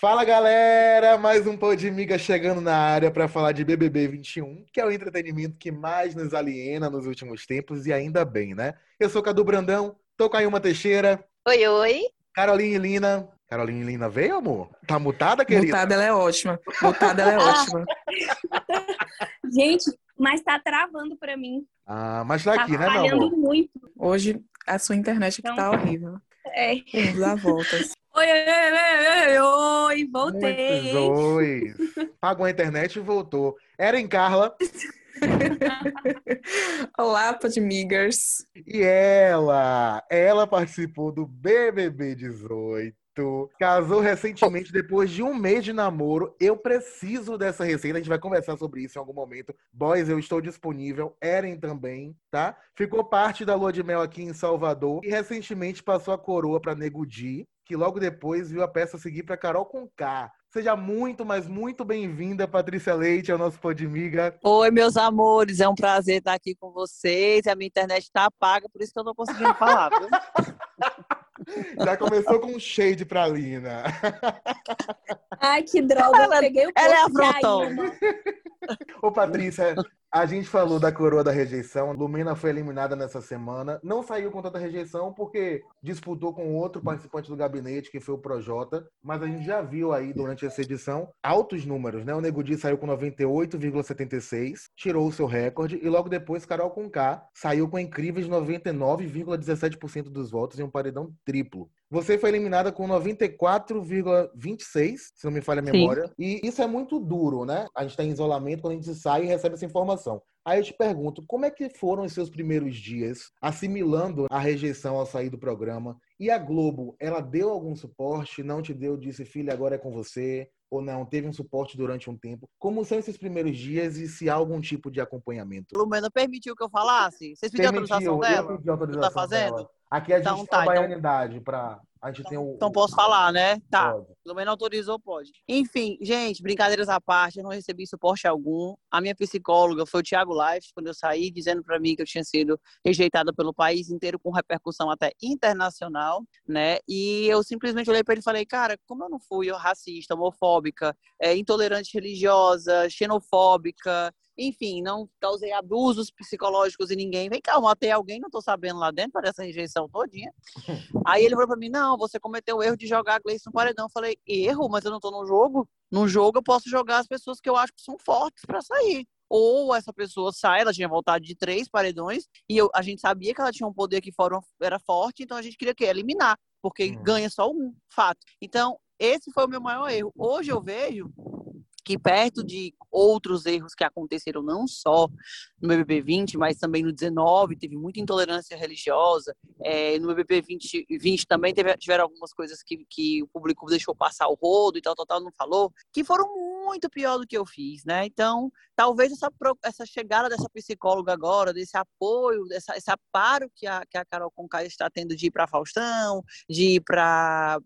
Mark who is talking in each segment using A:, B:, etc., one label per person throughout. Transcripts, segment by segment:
A: Fala galera, mais um Podmiga chegando na área para falar de BBB 21, que é o entretenimento que mais nos aliena nos últimos tempos e ainda bem, né? Eu sou Cadu Brandão, tô com a Ilma Teixeira.
B: Oi, oi.
A: Caroline Lina. Caroline Lina veio, amor? Tá mutada, querida?
C: Mutada ela é ótima. Mutada ela é ótima.
B: Gente, mas tá travando para mim.
A: Ah, mas tá,
B: Tá
A: aqui, né, meu amor?
B: muito.
C: Hoje a sua internet aqui tá horrível.
B: É.
C: Vamos dar voltas.
B: Oi, oi, oi, oi, oi, voltei.
A: Ois. Pagou a internet e voltou. Era em Carla.
C: Olá, Podmigers.
A: E ela, ela participou do BBB 18. Casou recentemente, depois de um mês de namoro. Eu preciso dessa receita. A gente vai conversar sobre isso em algum momento. Boys, eu estou disponível. Eren também, tá? Ficou parte da lua de mel aqui em Salvador. E recentemente passou a coroa para Nego Di, que logo depois viu a peça seguir para Carol Conká. Seja muito, mas muito bem-vinda, Patrícia Leite, ao nosso Podmiga.
D: Oi, meus amores, é um prazer estar aqui com vocês. A minha internet está apaga, por isso que eu não conseguindo falar.
A: Já começou com um shade pra Lina.
B: Ai, que droga,
D: Ela-
B: eu peguei o
D: ela é.
B: Ailma.
A: Ô, Patrícia, a gente falou da coroa da rejeição. Lumena foi eliminada nessa semana. Não saiu com tanta rejeição porque disputou com outro participante do gabinete, que foi o Projota. Mas a gente já viu aí durante essa edição altos números, né? O Nego Di saiu com 98,76, tirou o seu recorde. E logo depois, Carol Conká saiu com incríveis 99,17% dos votos em um paredão triplo. Você foi eliminada com 94,26, se não me falha a
D: Sim.
A: memória. E isso é muito duro, né? A gente está em isolamento quando a gente sai e recebe essa informação. Aí eu te pergunto, como é que foram os seus primeiros dias assimilando a rejeição ao sair do programa? E a Globo, ela deu algum suporte? Não te deu? Disse, filha, agora é com você? Ou não? Teve um suporte durante um tempo? Como são esses primeiros dias e se há algum tipo de acompanhamento?
D: Lumena permitiu que eu falasse? Vocês pediram autorização
A: Permitiu,
D: dela?
A: eu pedi autorização
D: Tá fazendo?
A: dela. Aqui a gente
D: Então
A: tem
D: tá,
A: a
D: então-
A: baianidade pra... A gente tem o...
D: Então posso falar, né? Tá.
A: Pode.
D: Lumena autorizou, pode. Enfim, gente, brincadeiras à parte, eu não recebi suporte algum. A minha psicóloga foi o Thiago Life, quando eu saí, dizendo para mim que eu tinha sido rejeitada pelo país inteiro, com repercussão até internacional, né? E eu simplesmente olhei para ele e falei, cara, como eu não fui racista, homofóbica, é, intolerante religiosa, xenofóbica, enfim, não causei abusos psicológicos em ninguém. Vem cá, eu matei alguém, não tô sabendo lá dentro, para essa rejeição todinha. Aí ele falou pra mim, não, você cometeu o erro de jogar a Gleice no paredão. Eu falei, erro? Mas eu não tô no jogo? No jogo eu posso jogar as pessoas que eu acho que são fortes pra sair. Ou essa pessoa sai, ela tinha voltado de três paredões, e eu- a gente sabia que ela tinha um poder que fora era forte, então a gente queria o quê? Eliminar, porque
A: Hum.
D: ganha só um, fato. Então, esse foi o meu maior erro. Hoje eu vejo que perto de outros erros que aconteceram não só no BBB 20, mas também no 19, teve muita intolerância religiosa, é, no BBB 20, 20 também teve, tiveram algumas coisas que, que o público deixou passar o rodo e tal, tal, tal, não falou, que foram muito pior do que eu fiz, né? Então, talvez essa, essa chegada dessa psicóloga agora, desse apoio, dessa, esse aparo que a, que a Carol Conká está tendo de ir para Faustão, de ir para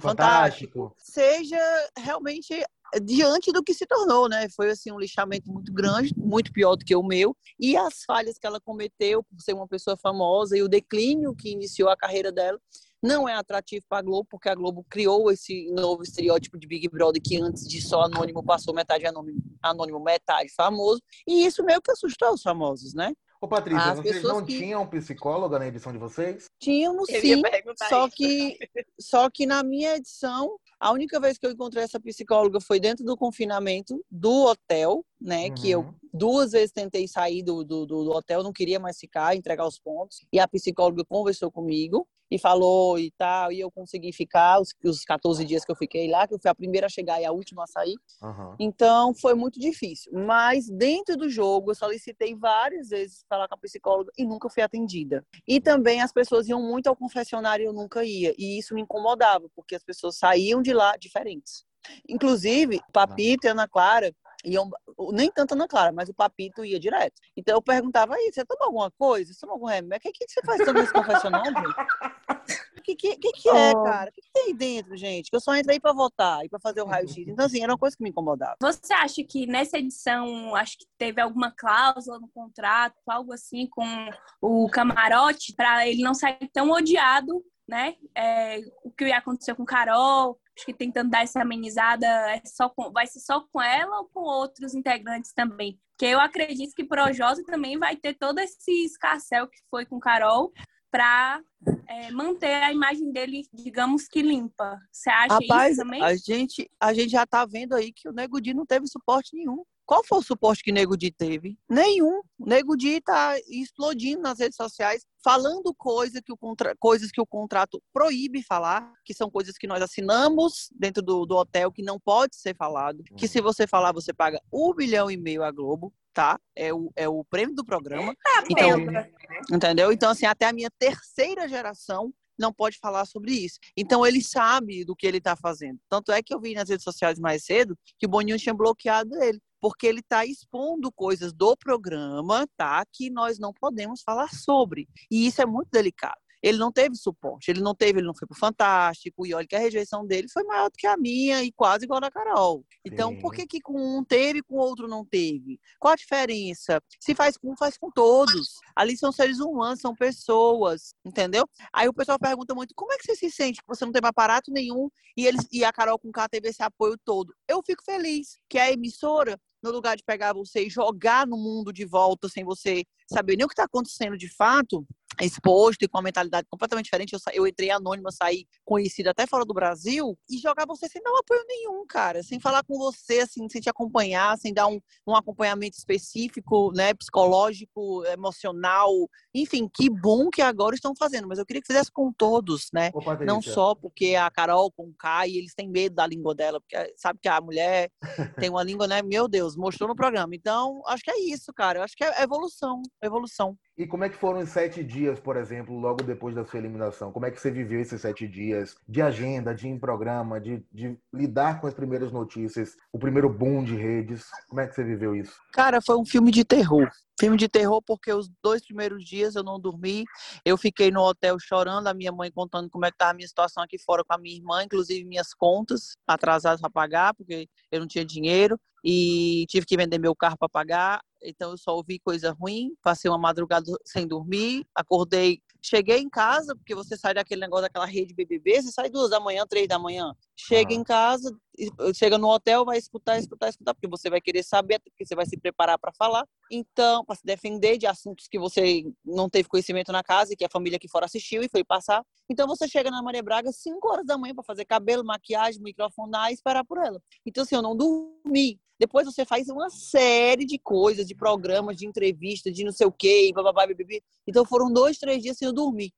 A: Fantástico.
D: seja realmente diante do que se tornou, né? Foi assim um lixamento muito grande, muito pior do que o meu, e as falhas que ela cometeu por ser uma pessoa famosa e o declínio que iniciou a carreira dela não é atrativo para a Globo, porque a Globo criou esse novo estereótipo de Big Brother que antes de só anônimo passou metade anônimo, anônimo metade famoso, e isso meio que assustou os famosos, né?
A: Ô, Patrícia,
D: As
A: vocês não
D: que-
A: tinham psicóloga na edição de vocês?
D: Tínhamos
B: Eu
D: sim, só
B: isso.
D: que, só que na minha edição, a única vez que eu encontrei essa psicóloga foi dentro do confinamento do hotel, né? Que eu
A: Uhum.
D: duas vezes tentei sair do, do, do do hotel, não queria mais ficar, entregar os pontos. E a psicóloga conversou comigo e falou e tal, e eu consegui ficar os, os 14 dias que eu fiquei lá, que eu fui a primeira a chegar e a última a sair.
A: Aham.
D: Então, foi muito difícil. Mas, dentro do jogo, eu solicitei várias vezes falar com a psicóloga e nunca fui atendida. E também as pessoas iam muito ao confessionário e eu nunca ia. E isso me incomodava, porque as pessoas saíam de lá diferentes. Inclusive, Papito e a Ana Clara iam, nem tanto a Ana Clara, mas o Papito ia direto. Então eu perguntava aí, você toma alguma coisa? Você toma algum remédio? O que, que você faz tomando esse confessionário, gente? que, que, que, que é,
B: Oh.
D: cara? O que, que tem aí dentro, gente? Que eu só entrei pra votar e pra fazer o raio-x. Então, assim, era uma coisa que me incomodava.
B: Você acha que nessa edição, acho que teve alguma cláusula no contrato, algo assim, com o camarote, para ele não sair tão odiado, né? É, o que aconteceu com Carol, acho que tentando dar essa amenizada, é só com- vai ser só com ela ou com outros integrantes também? Porque eu acredito que Projosa também vai ter todo esse escarcel que foi com Carol para manter a imagem dele, digamos que limpa. Você acha
D: Rapaz,
B: isso também?
D: a gente, a gente já tá vendo aí que o Nego Di não teve suporte nenhum. Qual foi o suporte que o Nego Di teve? Nenhum. O Nego Di tá explodindo nas redes sociais, falando coisa que o contra... coisas que o contrato proíbe falar, que são coisas que nós assinamos dentro do, do hotel que não pode ser falado, que se você falar, você paga um bilhão e meio à Globo, tá? É o, é o prêmio do programa. Então,
B: Penta.
D: Entendeu? Então, assim, até a minha terceira geração não pode falar sobre isso. Então, ele sabe do que ele está fazendo. Tanto é que eu vi nas redes sociais mais cedo que o Boninho tinha bloqueado ele. Porque ele está expondo coisas do programa, tá? Que nós não podemos falar sobre. E isso é muito delicado. Ele não teve suporte, ele não teve, ele não foi pro Fantástico, e olha que a rejeição dele foi maior do que a minha e quase igual a da Carol. Então,
A: Sim.
D: por que, que com um teve e com o outro não teve? Qual a diferença? Se faz com um, faz com todos. Ali são seres humanos, são pessoas, entendeu? Aí o pessoal pergunta muito: como é que você se sente que você não teve aparato nenhum e, eles, e a Carol com K teve esse apoio todo? Eu fico feliz que a emissora, no lugar de pegar você e jogar no mundo de volta sem você saber nem o que está acontecendo de fato, exposto e com uma mentalidade completamente diferente. Eu, eu entrei anônima, saí conhecida até fora do Brasil e jogar você sem dar um apoio nenhum, cara, sem falar com você, assim, sem te acompanhar, sem dar um, um acompanhamento específico, né, psicológico, emocional, enfim, que bom que agora estão fazendo, mas eu queria que fizesse com todos, né?
A: Ô,
D: Não só porque a Carol com o Kai, eles têm medo da língua dela, porque sabe que a mulher tem uma língua, né? Meu Deus, mostrou no programa. Então, acho que é isso, cara. Eu acho que é evolução, evolução.
A: E como é que foram os sete dias, por exemplo, logo depois da sua eliminação? Como é que você viveu esses sete dias de agenda, de ir em programa, de, de lidar com as primeiras notícias, o primeiro boom de redes? Como é que você viveu isso?
D: Cara, foi um filme de terror. Filme de terror porque os dois primeiros dias eu não dormi. Eu fiquei no hotel chorando, a minha mãe contando como é que estava a minha situação aqui fora com a minha irmã, inclusive minhas contas atrasadas para pagar, porque eu não tinha dinheiro e tive que vender meu carro para pagar. Então eu só ouvi coisa ruim, passei uma madrugada sem dormir, acordei, cheguei em casa, porque você sai daquele negócio daquela rede BBB, você sai duas da manhã, três da manhã, chega
A: Ah.
D: em casa, e- chega no hotel, vai escutar, escutar, escutar, porque você vai querer saber, porque você vai se preparar para falar. Então, para se defender de assuntos que você não teve conhecimento na casa e que a família aqui fora assistiu e foi passar. Então, você chega na Maria Braga 5 horas da manhã para fazer cabelo, maquiagem, microfonar e esperar por ela. Então, assim, eu não dormi. Depois você faz uma série de coisas, de programas, de entrevistas, de não sei o quê, bababá, bibibi. Então, foram dois, três dias sem eu dormir.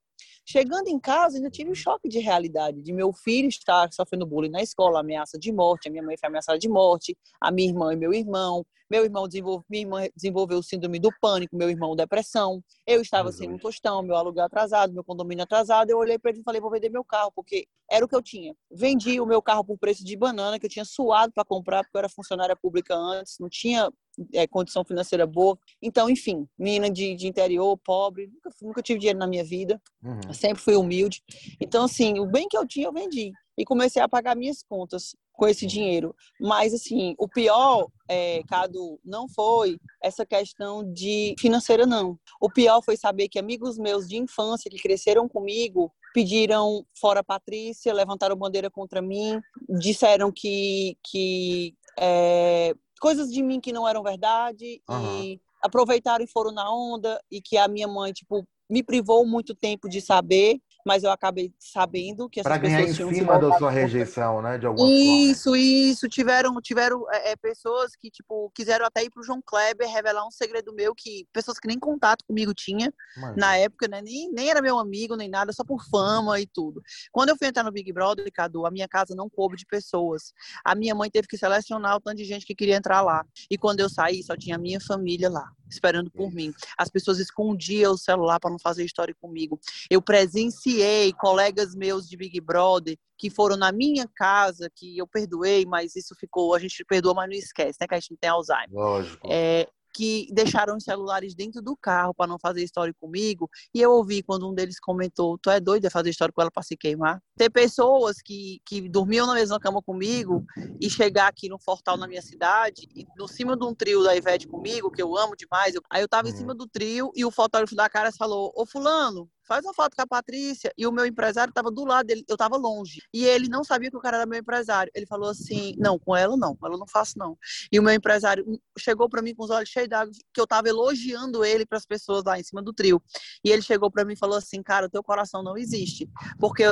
D: Chegando em casa, ainda tive um choque de realidade, de meu filho estar sofrendo bullying na escola, ameaça de morte, a minha mãe foi ameaçada de morte, a minha irmã e meu irmão, meu irmão desenvolveu, minha irmã desenvolveu o síndrome do pânico, meu irmão depressão, eu estava sem um
A: Jesus.
D: tostão, meu aluguel atrasado, meu condomínio atrasado, eu olhei para ele e falei, vou vender meu carro, porque era o que eu tinha. Vendi o meu carro por preço de banana, que eu tinha suado para comprar, porque eu era funcionária pública antes, não tinha é, condição financeira boa. Então, enfim, menina de, de interior, pobre, nunca, nunca tive dinheiro na minha vida.
A: Uhum.
D: Sempre fui humilde. Então, assim, o bem que eu tinha, eu vendi. E comecei a pagar minhas contas com esse dinheiro. Mas, assim, o pior, é, Cadu, não foi essa questão de financeira, não. O pior foi saber que amigos meus de infância que cresceram comigo pediram fora Patrícia, levantaram bandeira contra mim, disseram que, que é, coisas de mim que não eram verdade
A: Aham.
D: e aproveitaram e foram na onda e que a minha mãe, tipo, me privou muito tempo de saber, mas eu acabei sabendo que essas
A: Para ganhar em
D: pessoas tinham se
A: cima da sua rejeição, né? De alguma forma.
D: isso, isso. Tiveram, tiveram é, é, pessoas que, tipo, quiseram até ir pro João Kleber revelar um segredo meu que pessoas que nem contato comigo tinha
A: Imagina.
D: na época, né? Nem, nem era meu amigo, nem nada, só por fama e tudo. Quando eu fui entrar no Big Brother, Cadu, a minha casa não coube de pessoas. A minha mãe teve que selecionar o tanto de gente que queria entrar lá. E quando eu saí, só tinha a minha família lá, esperando por mim. As pessoas escondiam o celular para não fazer história comigo. Eu presenciei colegas meus de Big Brother que foram na minha casa, que eu perdoei, mas isso ficou, a gente perdoa, mas não esquece, né? Que a gente não tem Alzheimer.
A: Lógico.
D: É, que deixaram os celulares dentro do carro para não fazer história comigo. E eu ouvi quando um deles comentou: Tu é doido de fazer história com ela para se queimar? Ter pessoas que, que dormiam na mesma cama comigo e chegar aqui no Fortal na minha cidade, e no cima de um trio da Ivete comigo, que eu amo demais. Eu, aí eu tava uhum. em cima do trio e o fotógrafo da cara falou: Ô, Fulano, faz uma foto com a Patrícia. E o meu empresário estava do lado dele, eu estava longe. E ele não sabia que o cara era meu empresário. Ele falou assim: não, com ela não, ela não faço não. E o meu empresário chegou para mim com os olhos cheios d'água, que eu estava elogiando ele para as pessoas lá em cima do trio. E ele chegou para mim e falou assim: cara, o teu coração não existe. Porque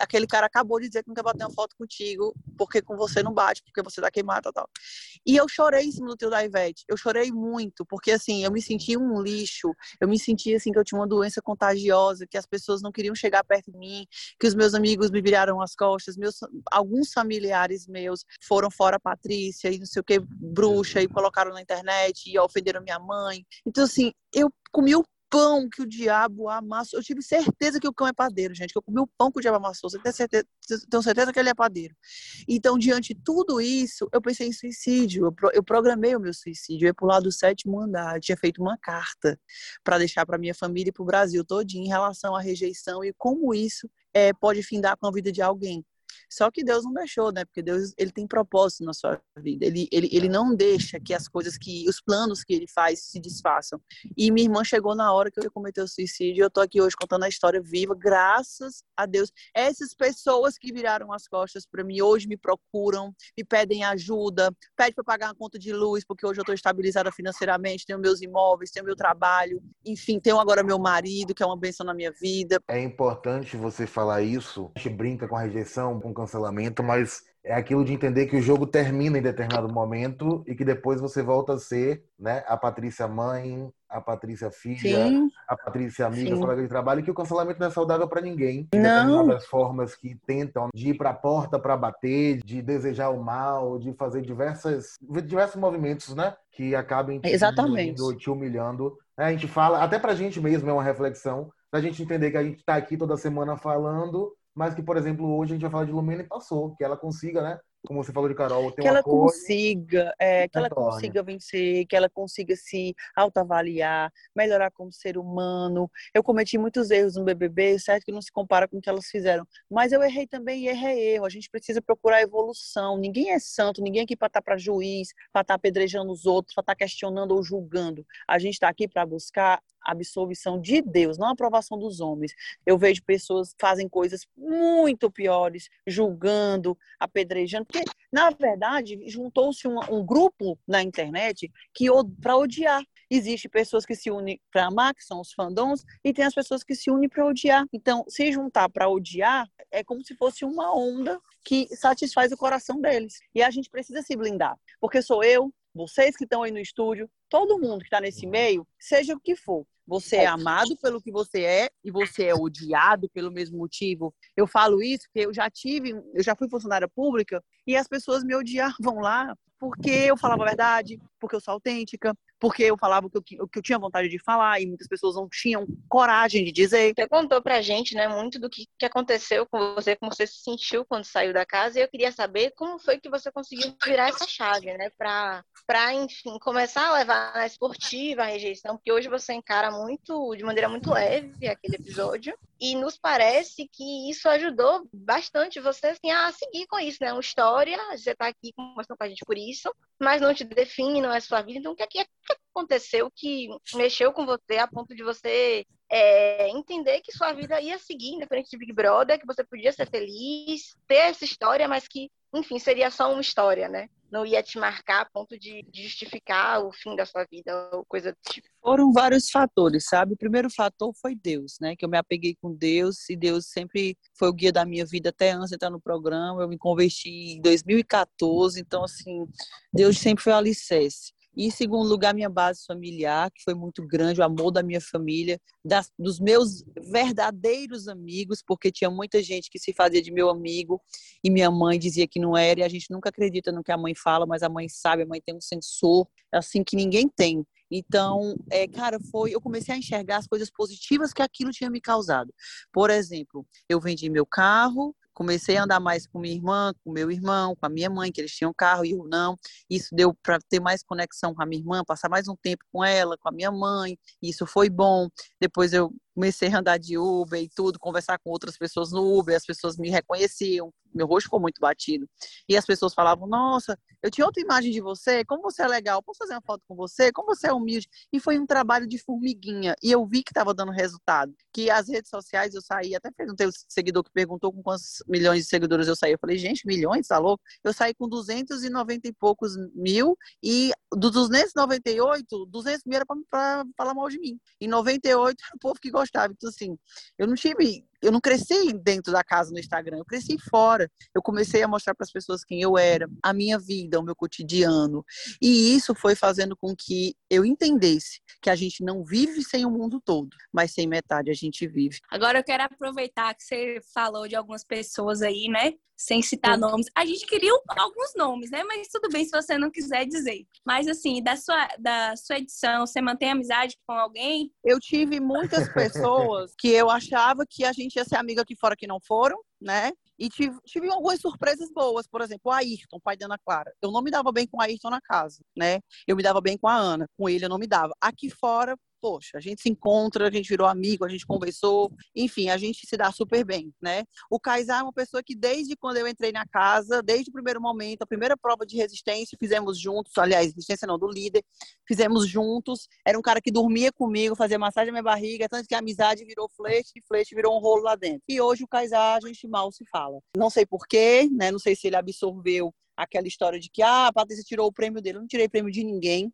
D: aquele cara acabou de dizer que não quer bater uma foto contigo, porque com você não bate, porque você dá queimada e tal. E eu chorei em cima do trio da Ivete. Eu chorei muito, porque assim, eu me senti um lixo. Eu me senti assim que eu tinha uma doença contagiosa que as pessoas não queriam chegar perto de mim, que os meus amigos me viraram as costas, meus, alguns familiares meus foram fora Patrícia e não sei o que, bruxa, e colocaram na internet e ofenderam minha mãe. Então, assim, eu comi o pão que o diabo amassou. Eu tive certeza que o cão é padeiro, gente, que eu comi o pão que o diabo amassou. Você tem certeza, tenho certeza que ele é padeiro. Então, diante de tudo isso, eu pensei em suicídio. Eu, eu programei o meu suicídio. Eu ia lado do sétimo andar. tinha feito uma carta para deixar para minha família e para o Brasil todinho em relação à rejeição e como isso é, pode findar com a vida de alguém. Só que Deus não deixou, né? Porque Deus ele tem propósito na sua vida. Ele, ele, ele não deixa que as coisas que os planos que ele faz se desfaçam. E minha irmã chegou na hora que eu cometeu o suicídio. E eu tô aqui hoje contando a história viva, graças a Deus. Essas pessoas que viraram as costas para mim hoje me procuram, me pedem ajuda, pedem para pagar uma conta de luz, porque hoje eu estou estabilizada financeiramente, tenho meus imóveis, tenho meu trabalho, enfim, tenho agora meu marido, que é uma benção na minha vida.
A: É importante você falar isso. A gente brinca com a rejeição, com cancelamento, mas é aquilo de entender que o jogo termina em determinado momento e que depois você volta a ser né, a Patrícia mãe, a Patrícia filha, Sim. a Patrícia amiga, Sim. colega de trabalho, e que o cancelamento não é saudável para ninguém. Em determinadas formas que tentam de ir para a porta para bater, de desejar o mal, de fazer diversas, diversos movimentos, né? Que acabem te,
D: Exatamente.
A: te humilhando. É, a gente fala, até para a gente mesmo é uma reflexão, da gente entender que a gente está aqui toda semana falando mas que, por exemplo, hoje a gente vai falar de Lumena e passou, que ela consiga, né? Como você falou de Carol, ter
D: que ela apoio, consiga, é, que ela consiga vencer, que ela consiga se autoavaliar, melhorar como ser humano. Eu cometi muitos erros no BBB, certo que não se compara com o que elas fizeram, mas eu errei também e errei erro. A gente precisa procurar evolução. Ninguém é santo, ninguém é aqui para estar tá para juiz, para estar tá apedrejando os outros, para estar tá questionando ou julgando. A gente está aqui para buscar absolvição de Deus, não a aprovação dos homens. Eu vejo pessoas fazem coisas muito piores, julgando, apedrejando, porque, na verdade, juntou-se um, um, grupo na internet que para odiar. Existem pessoas que se unem para amar, que são os fandoms, e tem as pessoas que se unem para odiar. Então, se juntar para odiar é como se fosse uma onda que satisfaz o coração deles. E a gente precisa se blindar, porque sou eu, vocês que estão aí no estúdio, todo mundo que está nesse meio, seja o que for. Você é amado pelo que você é e você é odiado pelo mesmo motivo. Eu falo isso porque eu já tive, eu já fui funcionária pública e as pessoas me odiavam lá porque eu falava a verdade, porque eu sou autêntica, porque eu falava o que eu, o que eu tinha vontade de falar e muitas pessoas não tinham coragem de dizer.
E: Você contou pra gente, né, muito do que, que aconteceu com você, como você se sentiu quando saiu da casa, e eu queria saber como foi que você conseguiu virar essa chave, né, pra, pra enfim, começar a levar na esportiva a rejeição, porque hoje você encara muito, de maneira muito leve aquele episódio, e nos parece que isso ajudou bastante você assim, a seguir com isso, né? Uma história, você está aqui conversando com a gente por isso, mas não te define, não é sua vida. Então, o que, é que aconteceu que mexeu com você a ponto de você é, entender que sua vida ia seguir, independente de Big Brother, que você podia ser feliz, ter essa história, mas que, enfim, seria só uma história, né? não ia te marcar a ponto de, justificar o fim da sua vida ou coisa do tipo?
D: Foram vários fatores, sabe? O primeiro fator foi Deus, né? Que eu me apeguei com Deus e Deus sempre foi o guia da minha vida até antes de entrar no programa. Eu me converti em 2014, então, assim, Deus sempre foi o alicerce. E, em segundo lugar, minha base familiar, que foi muito grande, o amor da minha família, das, dos meus verdadeiros amigos, porque tinha muita gente que se fazia de meu amigo e minha mãe dizia que não era, e a gente nunca acredita no que a mãe fala, mas a mãe sabe, a mãe tem um sensor, assim, que ninguém tem. Então, é, cara, foi. Eu comecei a enxergar as coisas positivas que aquilo tinha me causado. Por exemplo, eu vendi meu carro, comecei a andar mais com minha irmã, com meu irmão, com a minha mãe, que eles tinham carro e eu não. Isso deu para ter mais conexão com a minha irmã, passar mais um tempo com ela, com a minha mãe. Isso foi bom. Depois eu comecei a andar de Uber e tudo, conversar com outras pessoas no Uber, as pessoas me reconheciam, meu rosto ficou muito batido. E as pessoas falavam: Nossa, eu tinha outra imagem de você, como você é legal, posso fazer uma foto com você, como você é humilde. E foi um trabalho de formiguinha. E eu vi que estava dando resultado. Que as redes sociais eu saí, até perguntei o seguidor que perguntou com quantos milhões de seguidores eu saí. Eu falei: Gente, milhões, tá louco? Eu saí com 290 e poucos mil, e dos 298, 200 mil era para falar mal de mim. E 98 era o povo que gostava. Então, assim, eu não tive eu não cresci dentro da casa no Instagram, eu cresci fora. Eu comecei a mostrar para as pessoas quem eu era, a minha vida, o meu cotidiano. E isso foi fazendo com que eu entendesse que a gente não vive sem o mundo todo, mas sem metade a gente vive.
B: Agora eu quero aproveitar que você falou de algumas pessoas aí, né? Sem citar Sim. nomes. A gente queria alguns nomes, né? Mas tudo bem se você não quiser dizer. Mas assim, da sua, da sua edição, você mantém amizade com alguém?
D: Eu tive muitas pessoas que eu achava que a gente gente ia ser amiga aqui fora que não foram, né? E tive, tive algumas surpresas boas, por exemplo, o Ayrton, pai da Ana Clara. Eu não me dava bem com o Ayrton na casa, né? Eu me dava bem com a Ana, com ele eu não me dava. Aqui fora poxa, a gente se encontra, a gente virou amigo, a gente conversou, enfim, a gente se dá super bem, né? O Kaysar é uma pessoa que desde quando eu entrei na casa, desde o primeiro momento, a primeira prova de resistência, fizemos juntos, aliás, resistência não, do líder, fizemos juntos, era um cara que dormia comigo, fazia massagem na minha barriga, tanto que a amizade virou flerte, e flerte virou um rolo lá dentro. E hoje o Kaysar, a gente mal se fala. Não sei porquê, né? Não sei se ele absorveu aquela história de que, ah, a Patrícia tirou o prêmio dele. Eu não tirei prêmio de ninguém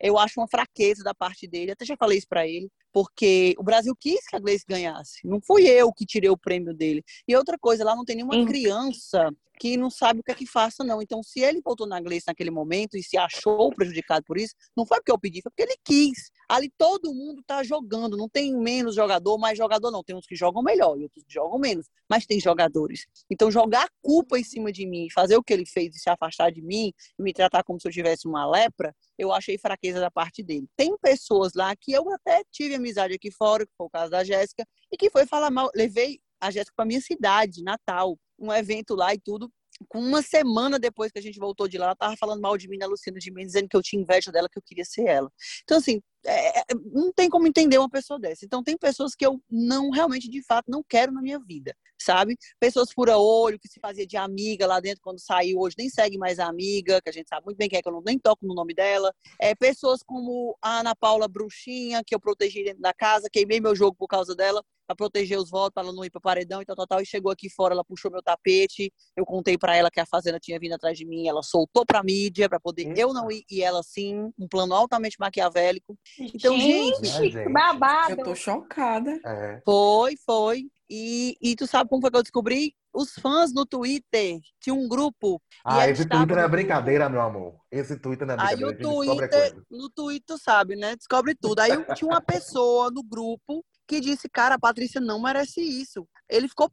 D: eu acho uma fraqueza da parte dele, até já falei isso para ele, porque o Brasil quis que a Gleice ganhasse, não fui eu que tirei o prêmio dele. E outra coisa, lá não tem nenhuma criança que não sabe o que é que faça, não. Então, se ele voltou na Gleice naquele momento e se achou prejudicado por isso, não foi porque eu pedi, foi porque ele quis. Ali todo mundo tá jogando, não tem menos jogador, mais jogador não. Tem uns que jogam melhor e outros que jogam menos, mas tem jogadores. Então, jogar culpa em cima de mim, fazer o que ele fez e se afastar de mim, e me tratar como se eu tivesse uma lepra, eu achei fraqueza da parte dele. Tem pessoas lá que eu até tive amizade aqui fora, que foi o caso da Jéssica, e que foi falar mal. Levei a Jéssica para minha cidade, Natal, um evento lá e tudo. Com uma semana depois que a gente voltou de lá, ela tava falando mal de mim, na Luciana de mim, dizendo que eu tinha inveja dela, que eu queria ser ela. Então, assim, é, é, não tem como entender uma pessoa dessa. Então, tem pessoas que eu não, realmente, de fato, não quero na minha vida, sabe? Pessoas fura-olho, que se fazia de amiga lá dentro quando saiu, hoje nem segue mais a amiga, que a gente sabe muito bem quem é, que eu não, nem toco no nome dela. É, pessoas como a Ana Paula Bruxinha, que eu protegi dentro da casa, queimei meu jogo por causa dela para proteger os votos, para ela não ir para paredão e tal, tal, tal. E chegou aqui fora, ela puxou meu tapete. Eu contei para ela que a fazenda tinha vindo atrás de mim, ela soltou para mídia para poder hum. eu não ir e ela sim, um plano altamente maquiavélico. Então, gente,
B: gente, gente. babado.
C: Eu tô chocada.
D: É. Foi, foi. E, e tu sabe como foi que eu descobri? Os fãs no Twitter tinha um grupo.
A: Ah, esse Twitter não é brincadeira, meu amor. Esse Twitter não é brincadeira.
D: Aí o Twitter, no Twitter, sabe, né? Descobre tudo. Aí tinha uma pessoa no grupo que disse, cara, a Patrícia não merece isso. Ele ficou,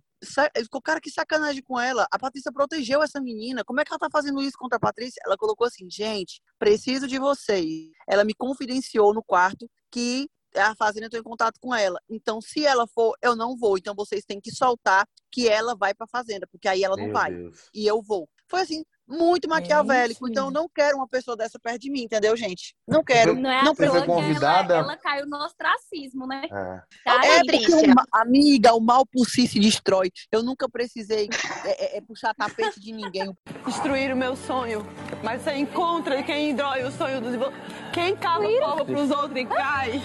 D: ele ficou, cara, que sacanagem com ela. A Patrícia protegeu essa menina. Como é que ela tá fazendo isso contra a Patrícia? Ela colocou assim, gente, preciso de vocês. Ela me confidenciou no quarto que a Fazenda entrou em contato com ela. Então, se ela for, eu não vou. Então, vocês têm que soltar que ela vai para a Fazenda, porque aí ela não Meu vai. Deus. E eu vou. Foi assim, muito maquiavélico. É então, não quero uma pessoa dessa perto de mim, entendeu, gente? Não quero.
B: Não é
D: não
B: a convidada... ela, ela caiu no ostracismo, né?
D: É, tá é porque, uma, amiga, o mal por si se destrói. Eu nunca precisei é, é, é, puxar tapete de ninguém.
F: Destruir o meu sonho. Mas você encontra quem destrói o sonho dos... Quem cava a cova pros outros e cai,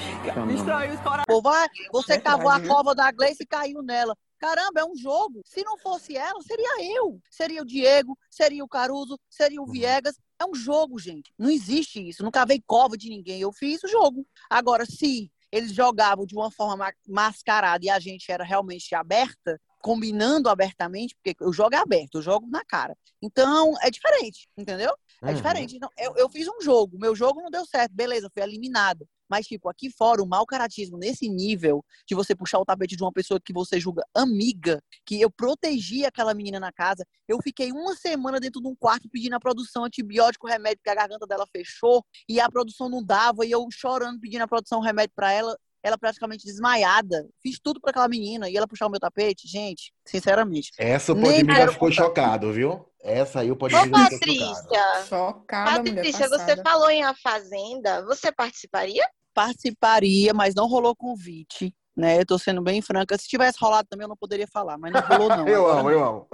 F: destrói os corações.
D: Vai, você cavou a cova da Gleice e caiu nela. Caramba, é um jogo. Se não fosse ela, seria eu. Seria o Diego, seria o Caruso, seria o Viegas. É um jogo, gente. Não existe isso. Não cavei cova de ninguém. Eu fiz o jogo. Agora, se eles jogavam de uma forma mascarada e a gente era realmente aberta, combinando abertamente, porque o jogo é aberto, eu jogo na cara. Então, é diferente, entendeu? É uhum. diferente. Então, eu, eu fiz um jogo, meu jogo não deu certo, beleza, fui eliminado. Mas, tipo, aqui fora, o mau caratismo nesse nível de você puxar o tapete de uma pessoa que você julga amiga, que eu protegi aquela menina na casa, eu fiquei uma semana dentro de um quarto pedindo a produção antibiótico, remédio, porque a garganta dela fechou, e a produção não dava, e eu chorando pedindo a produção remédio para ela. Ela praticamente desmaiada. Fiz tudo pra aquela menina e ela puxar o meu tapete. Gente, sinceramente.
A: Essa
D: quero
A: ficou
D: contar.
A: chocado, viu? Essa aí o
E: Ô,
A: Podmiga ficou chocado.
E: Patrícia,
C: Chocada,
E: Patrícia, você falou em A Fazenda, você participaria?
D: Participaria, mas não rolou convite. Né, eu tô sendo bem franca. Se tivesse rolado também, eu não poderia falar, mas não rolou, não.
A: Eu
D: Agora
A: amo, eu amo.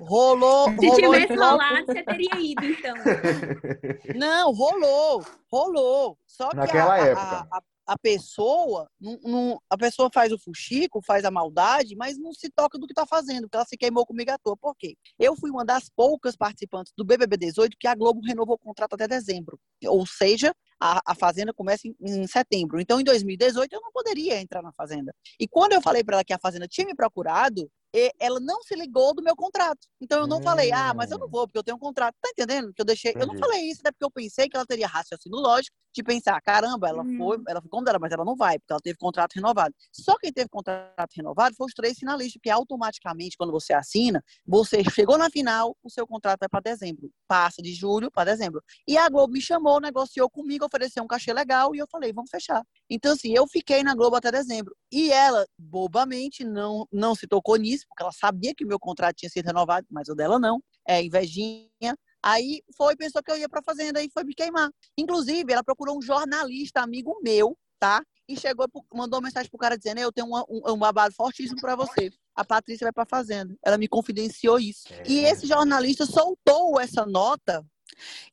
D: Rolou,
B: Se
D: rolou
B: tivesse
D: em bloco-
B: rolado, você teria ido, então.
D: Não, rolou, rolou. Só que
A: Naquela
D: a, a-
A: época.
D: A, a pessoa, não, não- a pessoa faz o fuxico, faz a maldade, mas não se toca do que tá fazendo, porque ela se queimou comigo à toa. Por quê? Eu fui uma das poucas participantes do BBB 18 que a Globo renovou o contrato até dezembro. Ou seja, a, a Fazenda começa em, em setembro. Então, em 2018, eu não poderia entrar na Fazenda. E quando eu falei para ela que a Fazenda tinha me procurado, ela não se ligou do meu contrato. Então eu não
A: Hum.
D: falei, ah, mas eu não vou, porque eu tenho um contrato. Tá entendendo? Que eu deixei. Eu não
A: Entendi.
D: falei isso, né? Porque eu pensei que ela teria raciocínio lógico de pensar, caramba, ela
B: Hum.
D: foi, ela foi convidada, mas ela não vai, porque ela teve contrato renovado. Só quem teve contrato renovado foi os três finalistas, porque automaticamente, quando você assina, você chegou na final, o seu contrato vai para dezembro. Passa de julho para dezembro. E a Globo me chamou, negociou comigo, ofereceu um cachê legal, e eu falei, vamos fechar. Então, assim, eu fiquei na Globo até dezembro. E ela, bobamente, não, não se tocou nisso, porque ela sabia que o meu contrato tinha sido renovado, mas o dela não. É invejinha. Aí foi, pensou que eu ia pra fazenda e foi me queimar. Inclusive, ela procurou um jornalista amigo meu, tá? E chegou, mandou uma mensagem pro cara dizendo: Eu tenho uma- um, um babado fortíssimo pra você. A Patrícia vai pra fazenda. Ela me confidenciou isso. E
A: É.
D: esse jornalista soltou essa nota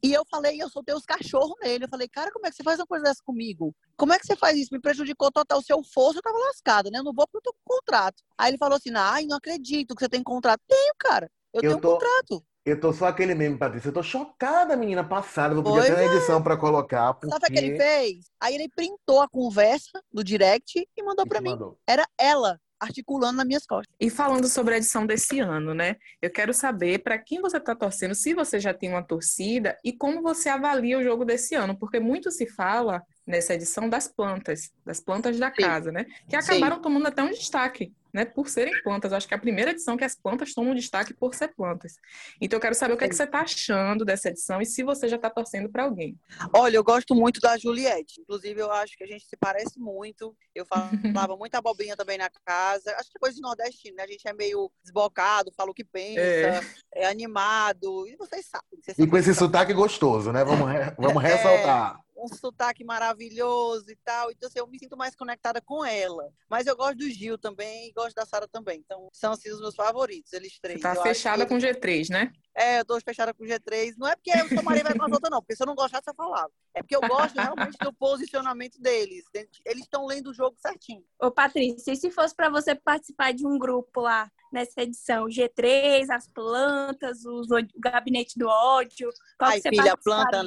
D: e eu falei, eu soltei os cachorros nele. Eu falei, cara, como é que você faz uma coisa dessa comigo? Como é que você faz isso? Me prejudicou total. Se eu fosse, eu tava lascada, né? Eu não vou porque eu tô com contrato. Aí ele falou assim, ai, não acredito que você tem contrato. Tenho, cara. Eu,
A: Eu
D: tenho um
A: tô-
D: contrato.
A: Eu tô só aquele meme, Patrícia. Eu tô chocada, menina passada. Vou pedir até uma edição pra colocar. Porque...
D: Sabe o que ele fez? Aí ele printou a conversa do direct e mandou pra
A: Isso
D: mim.
A: mandou.
D: Era ela articulando nas minhas costas.
C: E falando sobre a edição desse ano, né? Eu quero saber para quem você está torcendo, se você já tem uma torcida e como você avalia o jogo desse ano, porque muito se fala nessa edição das plantas, das plantas da
D: Sim.
C: casa, né? Que
D: Sim.
C: acabaram tomando até um destaque, né? Por serem plantas. Acho que é a primeira edição que as plantas tomam destaque por ser plantas. Então eu quero saber o que, é que você está achando dessa edição e se você já está torcendo para alguém.
D: Olha, eu gosto muito da Juliette. Inclusive, eu acho que a gente se parece muito. Eu falava muita abobrinha também na casa. Acho que é coisa de nordestino, né? A gente é meio desbocado, fala o que pensa,
C: É.
D: é, animado. E vocês sabem. Vocês
A: E
D: sabem
A: com esse
D: que eu-
A: sotaque gostoso, né? Vamos, re- vamos
D: É.
A: ressaltar.
D: Um sotaque maravilhoso e tal. Então, assim, eu me sinto mais conectada com ela. Mas eu gosto do Gil também e gosto da Sara também. Então, são assim os meus favoritos, eles
C: Você
D: três.
C: está
D: Eu acho
C: fechada
D: que
C: com G3, né?
D: É, eu tô fechada com o G3. Não é porque eu tomaria vai com as outras, não. Porque se eu não gostasse, eu falava. É porque eu gosto realmente do posicionamento deles. Eles estão lendo o jogo certinho.
B: Ô, Patrícia, e se fosse para você participar de um grupo lá nessa edição, G3, as plantas, os, o gabinete do ódio, qual
D: Ai,
B: que você
D: filha, planta,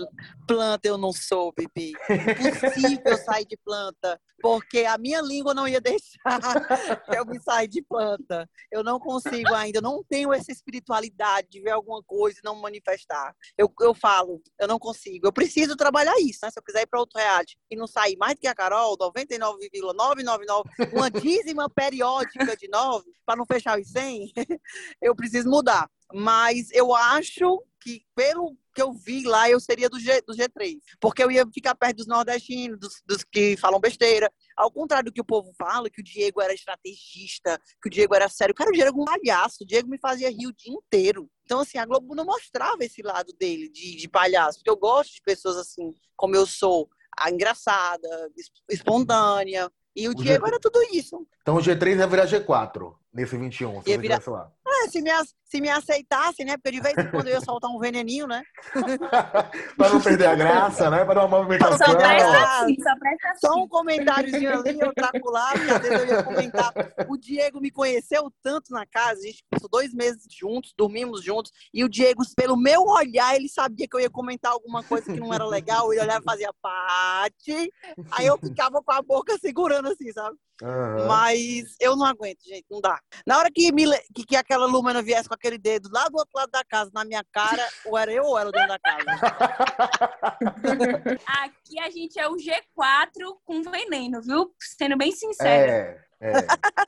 D: planta eu não sou, Pipi. Impossível sair de planta. Porque a minha língua não ia deixar eu me sair de planta. Eu não consigo ainda, não tenho essa espiritualidade de ver alguma coisa e não manifestar. Eu, eu falo, eu não consigo. Eu preciso trabalhar isso, né? Se eu quiser ir para outro reality e não sair mais do que a Carol, 99,999, uma dízima periódica de 9, para não fechar os 100, eu preciso mudar. Mas eu acho que, pelo que eu vi lá, eu seria do, G, do G3. Porque eu ia ficar perto dos nordestinos, dos, dos que falam besteira. Ao contrário do que o povo fala, que o Diego era estrategista, que o Diego era sério. Cara, o Diego era um palhaço. O Diego me fazia rir o dia inteiro. Então, assim, a Globo não mostrava esse lado dele, de, de palhaço. Porque eu gosto de pessoas assim, como eu sou. A engraçada, es- espontânea. E o,
A: O
D: Diego
A: G3
D: era tudo isso.
A: Então o G3 ia virar G4 nesse 21, se
D: Ia virar-
A: lá.
D: É, se me, se me aceitasse, né? Porque de vez em quando eu ia soltar um veneninho, né?
A: pra não perder a graça, né? Pra dar uma movimentação.
B: Só presta assim, só presta assim.
D: Só um comentáriozinho ali, eu traco lá, porque às vezes eu ia comentar. O Diego me conheceu tanto na casa, a gente passou dois meses juntos, dormimos juntos, e o Diego, pelo meu olhar, ele sabia que eu ia comentar alguma coisa que não era legal, ele olhava e fazia Pati, aí eu ficava com a boca segurando assim, sabe?
A: Aham.
D: Mas eu não aguento, gente, não dá. Na hora que, me, que, que aquela Lumena viesse com aquele dedo lá do outro lado da casa, na minha cara, ou era eu ou era o dono da casa.
B: Aqui a gente é o G4 com veneno, viu? Sendo bem sincera.
A: É, É.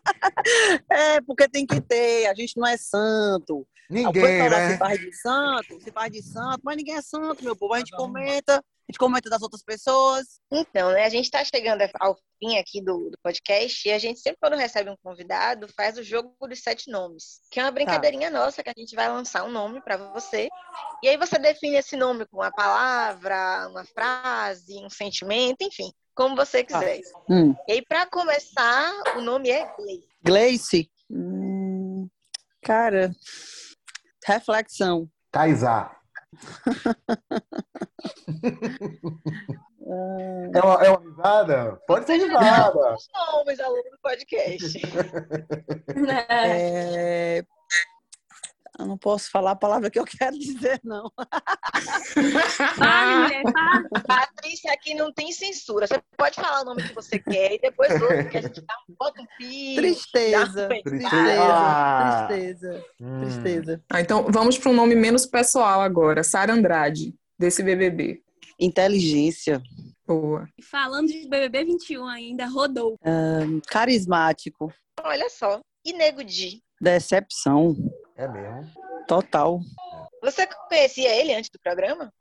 D: É, porque tem que ter, a gente não é santo.
A: Ninguém,
D: lá
A: né?
D: se faz de santo, se faz de santo, mas ninguém é santo, meu povo. A gente comenta, a gente comenta das outras pessoas.
E: Então, né, a gente está chegando ao fim aqui do, do podcast e a gente sempre, quando recebe um convidado, faz o jogo dos sete nomes, que é uma brincadeirinha nossa que a gente vai lançar um nome para você. E aí você define esse nome com uma palavra, uma frase, um sentimento, enfim, como você quiser.
D: Hum.
E: E aí, para começar, o nome é Gleice.
D: Gleice. Hum, cara, reflexão.
A: Kaysar. É uma, é uma risada? Pode ser risada.
E: Os nomes ao longo do podcast.
D: É, Eu não posso falar a palavra que eu quero dizer, não.
B: Fale, mulher, fale.
E: Patrícia, aqui não tem censura. Você pode falar o nome que você quer e depois outro que a gente dá um, bota um pi.
D: Tristeza.
E: um
A: Tristeza.
D: Tristeza.
A: Ah.
D: Tristeza.
A: Hum.
D: Tristeza.
C: Ah, então vamos para um nome menos pessoal agora. Sara Andrade, desse BBB.
D: Inteligência.
C: Boa.
B: E Falando de BBB 21 ainda, rodou.
D: Carismático.
E: Olha só. E Nego Di?
D: Decepção.
A: É mesmo.
D: Total.
E: Você conhecia ele antes do programa?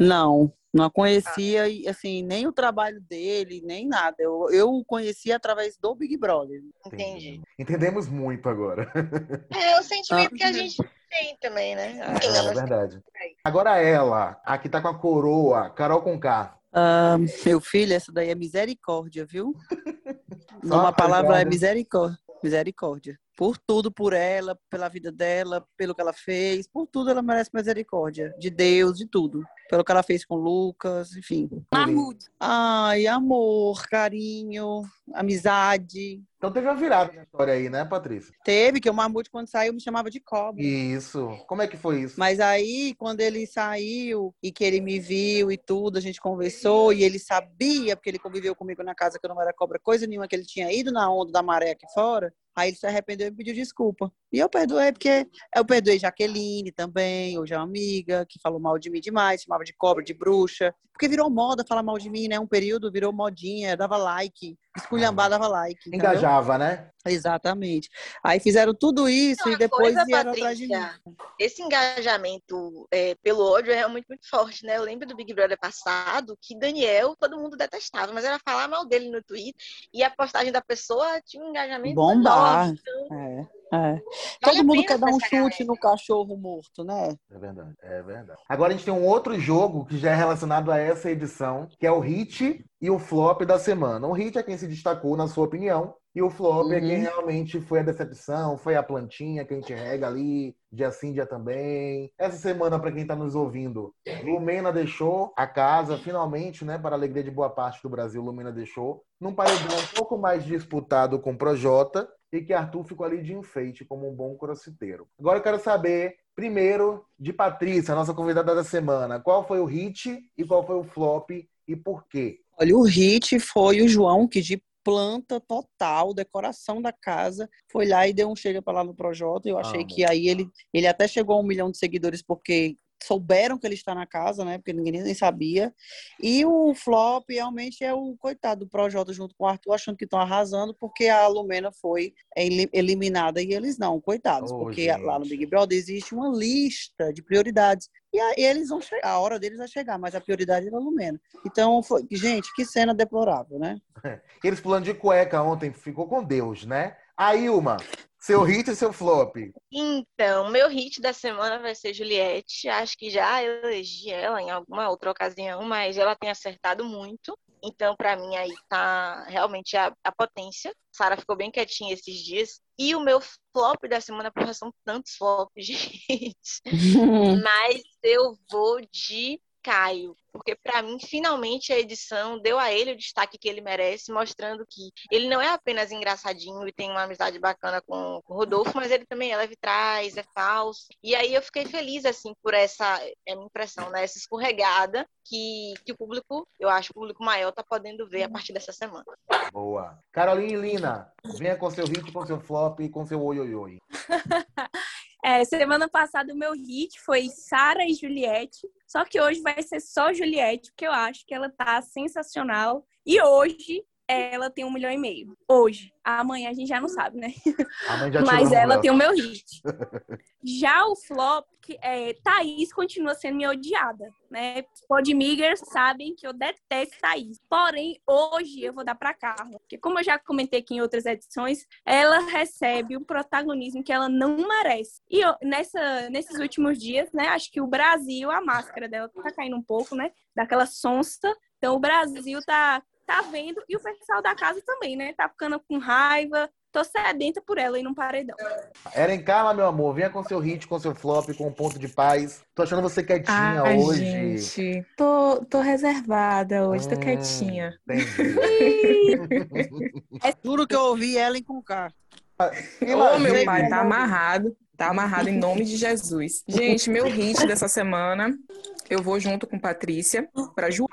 D: Não, não conhecia, e, assim, nem o trabalho dele, nem nada. Eu, eu o conheci através do Big Brother.
E: Entendi.
A: Entendemos muito agora.
E: É o sentimento
D: Ah.
E: que a gente tem também, né?
A: É, é verdade. Agora ela, a que tá com a coroa, Carol Conká.
D: Ah, meu filho, essa daí é misericórdia, viu?
A: Só
D: Uma palavra é misericórdia. Misericórdia. Por tudo, por ela, pela vida dela, pelo que ela fez, por tudo ela merece misericórdia. De Deus, de tudo. Pelo que ela fez com o Lucas, enfim.
B: Marmudo.
D: Ai, amor, carinho, amizade.
A: Então teve uma virada na história aí, né, Patrícia?
D: Teve, que o Mamute, quando saiu, me chamava de cobra.
A: Isso. Como é que foi isso?
D: Mas aí, quando ele saiu e que ele me viu e tudo, a gente conversou e ele sabia, porque ele conviveu comigo na casa que eu não era cobra, coisa nenhuma, que ele tinha ido na onda da maré aqui fora. Aí ele se arrependeu e me pediu desculpa. E eu perdoei, porque eu perdoei Jaqueline também, hoje é uma amiga, que falou mal de mim demais, chamava de cobra, de bruxa. Porque virou moda falar mal de mim, né? Um período virou modinha, dava like, esculhambar dava like. entendeu?
A: Engajava, né?
D: Exatamente. Aí fizeram tudo isso
E: Uma
D: e depois
E: coisa,
D: vieram atrás de mim.
E: Patrícia, esse engajamento é, pelo ódio é realmente muito forte, né? Eu lembro do Big Brother passado que Daniel todo mundo detestava, mas era falar mal dele no Twitter e a postagem da pessoa tinha um engajamento
D: Bombar.
E: enorme. Então,
D: É, é. Todo mundo quer dar um chute
E: galera.
D: no cachorro morto, né?
A: É verdade, é verdade. Agora a gente tem um outro jogo que já é relacionado a essa edição, que é o hit e o flop da semana. O hit é quem se destacou, na sua opinião, e o flop é quem
D: Uhum.
A: realmente foi a decepção, foi a plantinha que a gente rega ali, dia sim, dia também. Essa semana, para quem está nos ouvindo, Lumena deixou a casa, finalmente, né, para a alegria de boa parte do Brasil, Lumena deixou, num paredão um pouco mais disputado com o Projota, e que Arthur ficou ali de enfeite como um bom crossfiteiro. Agora eu quero saber, primeiro, de Patrícia, nossa convidada da semana, qual foi o hit e qual foi o flop e por quê?
D: Olha, o hit foi o João, que de planta total, decoração da casa, foi lá e deu um chega para lá no Projota. Eu achei
A: Amo.
D: que aí ele, ele até chegou a um milhão de seguidores porque souberam que ele está na casa, né? Porque ninguém nem sabia. E o flop realmente é o coitado do Projota junto com o Arthur, achando que estão arrasando porque a Lumena foi eli- eliminada e eles não, coitados,
A: Ô,
D: porque lá no
A: gente.
D: Big Brother existe uma lista de prioridades. E aí eles vão chegar, a hora deles vai chegar, mas a prioridade era a Lumena. Então, foi, gente, que cena deplorável, né?
A: Eles pulando de cueca ontem, ficou com Deus, né? Aí, Ilma, seu hit e seu flop.
E: Então, meu hit da semana vai ser Juliette. Acho que já elegi ela em alguma outra ocasião, mas ela tem acertado muito. Então, para mim, aí tá realmente a, a potência. Sara ficou bem quietinha esses dias. E o meu flop da semana, porra, são tantos flops, gente. Mas eu vou de Caio, porque para mim finalmente a edição deu a ele o destaque que ele merece, mostrando que ele não é apenas engraçadinho e tem uma amizade bacana com, com o Rodolfo, mas ele também é leve trás, é falso. E aí eu fiquei feliz assim por essa é minha impressão, né, essa escorregada que, que o público, eu acho, o público maior tá podendo ver a partir dessa semana.
A: Boa. Caroline e Lina, venha com seu hit, com seu flop e com seu oi, oi, oi.
B: É, semana passada o meu hit foi Sara e Juliette. Só que hoje vai ser só Juliette, porque eu acho que ela tá sensacional. E hoje ela tem um milhão e meio. Hoje. Amanhã a gente já não sabe, né? Mas ela
A: dela.
B: tem o meu hit. Já o flop, que é, Thaís continua sendo minha odiada, né? Podmigers sabem que eu detesto Thaís. Porém, hoje eu vou dar pra Carla. Porque como eu já comentei aqui em outras edições, ela recebe o protagonismo que ela não merece. E eu- nessa, nesses últimos dias, né? Acho que o Brasil, a máscara dela tá caindo um pouco, né? Daquela sonsa. Então o Brasil tá, tá vendo e o pessoal da casa também, né? Tá ficando com raiva. Tô sedenta por ela e num paredão.
A: Eren Carla, meu amor, venha com seu hit, com seu flop, com um ponto de paz. Tô achando você quietinha
C: Ai,
A: hoje.
C: gente, tô, tô reservada hoje, tô
A: Hum,
C: quietinha.
A: Entendi.
D: Juro que eu ouvi Ellen com K.
C: Ô, meu
A: Imagina.
C: pai, tá amarrado. Tá amarrado em nome de Jesus. Gente, meu hit dessa semana, eu vou junto com Patrícia para João,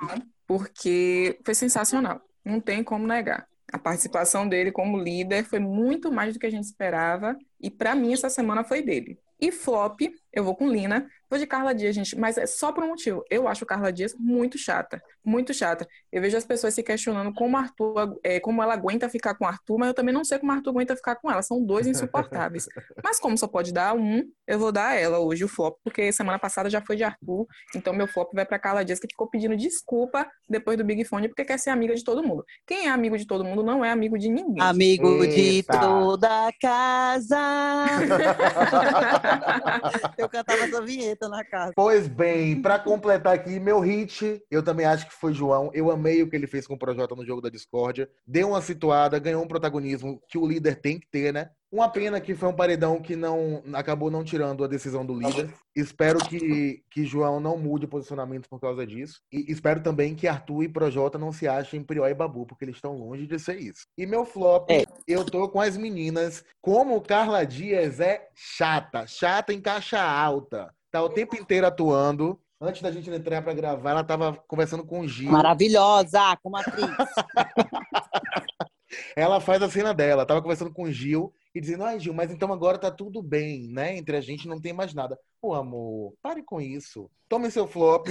C: porque foi sensacional. Não tem como negar. A participação dele como líder foi muito mais do que a gente esperava. E para mim, essa semana foi dele. E flop, eu vou com Lina. Vou de Carla Dias, gente, mas é só por um motivo. Eu acho Carla Dias muito chata. Muito chata. Eu vejo as pessoas se questionando como Arthur, é, como ela aguenta ficar com o Arthur, mas eu também não sei como Arthur aguenta ficar com ela. São dois insuportáveis. mas como só pode dar um, eu vou dar a ela hoje o flop, porque semana passada já foi de Arthur. Então meu flop vai pra Carla Dias, que ficou pedindo desculpa depois do Big Fone, porque quer ser amiga de todo mundo. Quem é amigo de todo mundo não é amigo de ninguém.
D: Amigo de
A: Eita.
D: toda casa. eu cantava essa vinheta na casa.
A: Pois bem, pra completar aqui, meu hit, eu também acho que foi João. Eu amei o que ele fez com o Projota no jogo da Discórdia. Deu uma situada, ganhou um protagonismo que o líder tem que ter, né? Uma pena que foi um paredão que não acabou não tirando a decisão do líder. Espero que, que João não mude o posicionamento por causa disso. E espero também que Arthur e Projota não se achem Prió e Babu, porque eles estão longe de ser isso. E meu flop,
D: É.
A: eu tô com as meninas. Como Carla Dias é chata, chata em caixa alta. Tá o tempo inteiro atuando. Antes da gente entrar pra gravar, ela tava conversando com o Gil.
D: Maravilhosa, como atriz.
A: Ela faz a cena dela, tava conversando com o Gil e dizendo: Ai, Gil, mas então agora tá tudo bem, né? Entre a gente não tem mais nada. Pô, amor, pare com isso. Tome seu flop.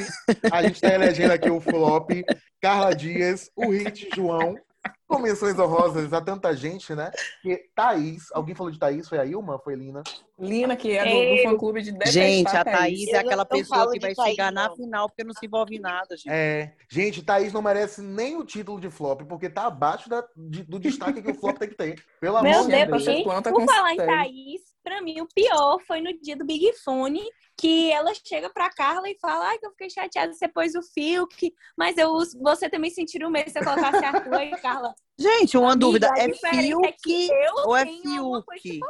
A: A gente tá elegendo aqui o flop. Carla Dias, o hit João. Com menções honrosas a tanta gente, né? Que Thaís, alguém falou de Thaís? Foi a Ilma? Foi a Lina?
C: Lina, que é do, do fã-clube de detestar
D: Gente, a
C: Thaís.
D: Thaís é aquela pessoa que vai
E: Thaís,
D: chegar na
E: não.
D: final porque não se envolve em nada, gente.
A: É. Gente, Thaís não merece nem o título de flop, porque tá abaixo da- de- do destaque que o flop tem que ter. Pelo
B: Meu
A: amor de
B: Deus,
A: Deus.
B: por falar em. Thaís, pra mim o pior foi no dia do Big Fone, que ela chega pra Carla e fala, ai, que eu fiquei chateada, você pôs o Fiuk, mas eu, você também sentiria o mesmo se eu colocasse Arthur e Carla.
D: Gente, uma
B: Amiga,
D: dúvida,
B: a
D: é
B: diferença é que
D: Fiuk
B: eu
D: ou é Fiuk?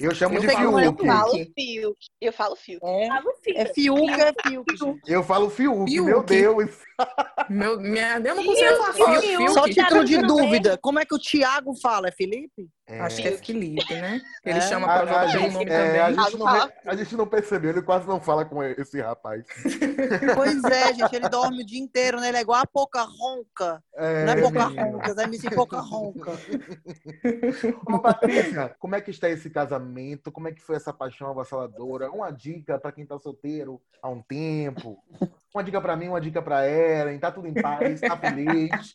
A: Eu chamo
C: Eu
A: de
C: falo
E: Eu
A: Fiuk.
E: falo
C: Fiuk.
E: Fiuk. Eu falo Fiuk.
D: É,
B: Fiuk.
D: é Fiuk, é Fiuk, gente.
A: Eu falo Fiuk,
C: Fiuk.
A: meu Deus.
C: Meu, minha, eu não consigo falar
B: Fiuk,
C: Fiuk,
B: Fiuk.
D: Só
C: Fiuk.
D: título de dúvida, como é que o Thiago fala? É Felipe?
A: É.
C: Acho que é Felipe, né? Ele
D: É.
C: chama
A: A,
C: a
A: a gente,
C: nome
A: é, a, gente não, a gente não percebeu, ele quase não fala com esse rapaz.
D: Pois é, gente, ele dorme o dia inteiro, né? Ele é igual a Poca Ronca.
A: É,
D: Não é Poca
A: menina.
D: Ronca, é MC Poca Ronca.
A: Ô, Patrícia, como é que está esse casamento? Como é que foi essa paixão avassaladora? Uma dica para quem tá solteiro há um tempo. Uma dica para mim, uma dica para Eren. Tá tudo em paz, tá feliz.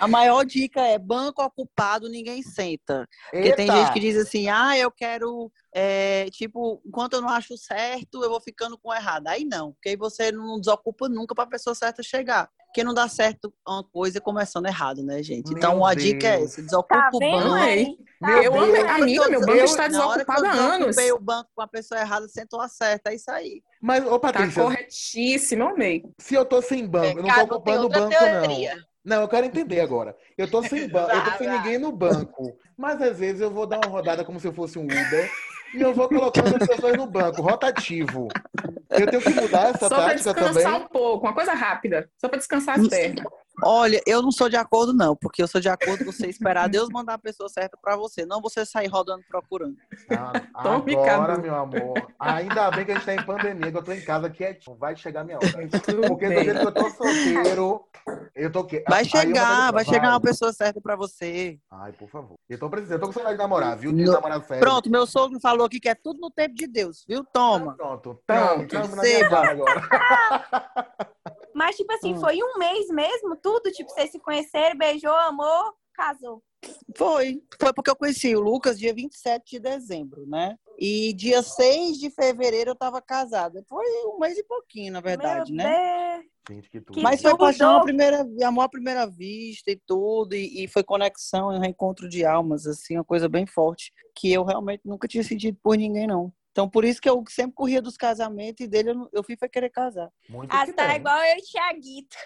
D: A maior dica é banco ocupado, ninguém senta. Porque tem
A: Eita!
D: gente que diz assim, ah, eu quero, é, tipo, enquanto eu não acho certo, eu vou ficando com errado. Aí não, porque aí você não desocupa nunca para a pessoa certa chegar. Porque não dá certo uma coisa começando errado, né, gente? Então
A: Meu
D: a dica é
A: Deus.
D: essa, desocupa
B: Tá
D: o banco.
C: Amei.
A: Meu
C: Eu
A: Deus.
D: hora que
C: Amiga,
D: eu
C: meu banco
A: eu-
C: está
D: eu
C: desocupado há anos.
D: desocupei o banco com a pessoa errada, sentou a certa, é isso aí.
A: Mas, ô
C: Tá
A: Patrícia,
C: corretíssimo, amei.
A: se eu tô sem banco, eu não tô
E: tem
A: ocupando o banco, não.
E: teoria.
A: Não, eu quero entender agora. Eu tô sem banco, eu tô sem ninguém no banco. Mas às vezes eu vou dar uma rodada como se eu fosse um Uber e eu vou colocando as pessoas no banco, rotativo. Eu tenho que mudar essa
C: Só pra
A: tática
C: descansar
A: também.
C: um pouco, uma coisa rápida. Só pra descansar as pernas.
D: Olha, eu não sou de acordo, não, porque eu sou de acordo com você esperar Deus mandar a pessoa certa pra você, não você sair rodando procurando.
A: Ah, agora, meu amor. Ainda bem que a gente tá em pandemia, que eu tô em casa quietinho. Vai chegar minha hora. Porque do jeito que eu tô solteiro, eu tô que...
D: Vai chegar, vai chegar uma pessoa certa pra você.
A: Ai, por favor. Eu tô precisando, eu tô com saudade de namorar, viu? De
D: No-
A: namorar sério.
D: Pronto, meu sogro falou aqui que é tudo no tempo de Deus, viu? Toma.
A: Pronto.
C: Pronto,
A: Tamo, tamo na agora.
B: Mas, tipo assim,
C: Hum.
B: foi um mês mesmo, tudo? Tipo, vocês se conheceram, beijou, amor, casou?
D: Foi. Foi porque eu conheci o Lucas dia 27 de dezembro, né? E dia 6 de fevereiro eu tava casada. Foi um mês e pouquinho, na verdade,
B: Meu
D: né?
B: Deus.
A: Gente, que tudo.
D: Mas foi paixão à primeira, amor à primeira vista e tudo, e, e foi conexão, um reencontro de almas, assim, uma coisa bem forte, que eu realmente nunca tinha sentido por ninguém, não. Então, por isso que eu sempre corria dos casamentos e dele eu, não- eu fui foi querer casar.
A: Muito
B: Ah,
A: que
B: tá
A: bem.
B: igual eu e o Thiaguito.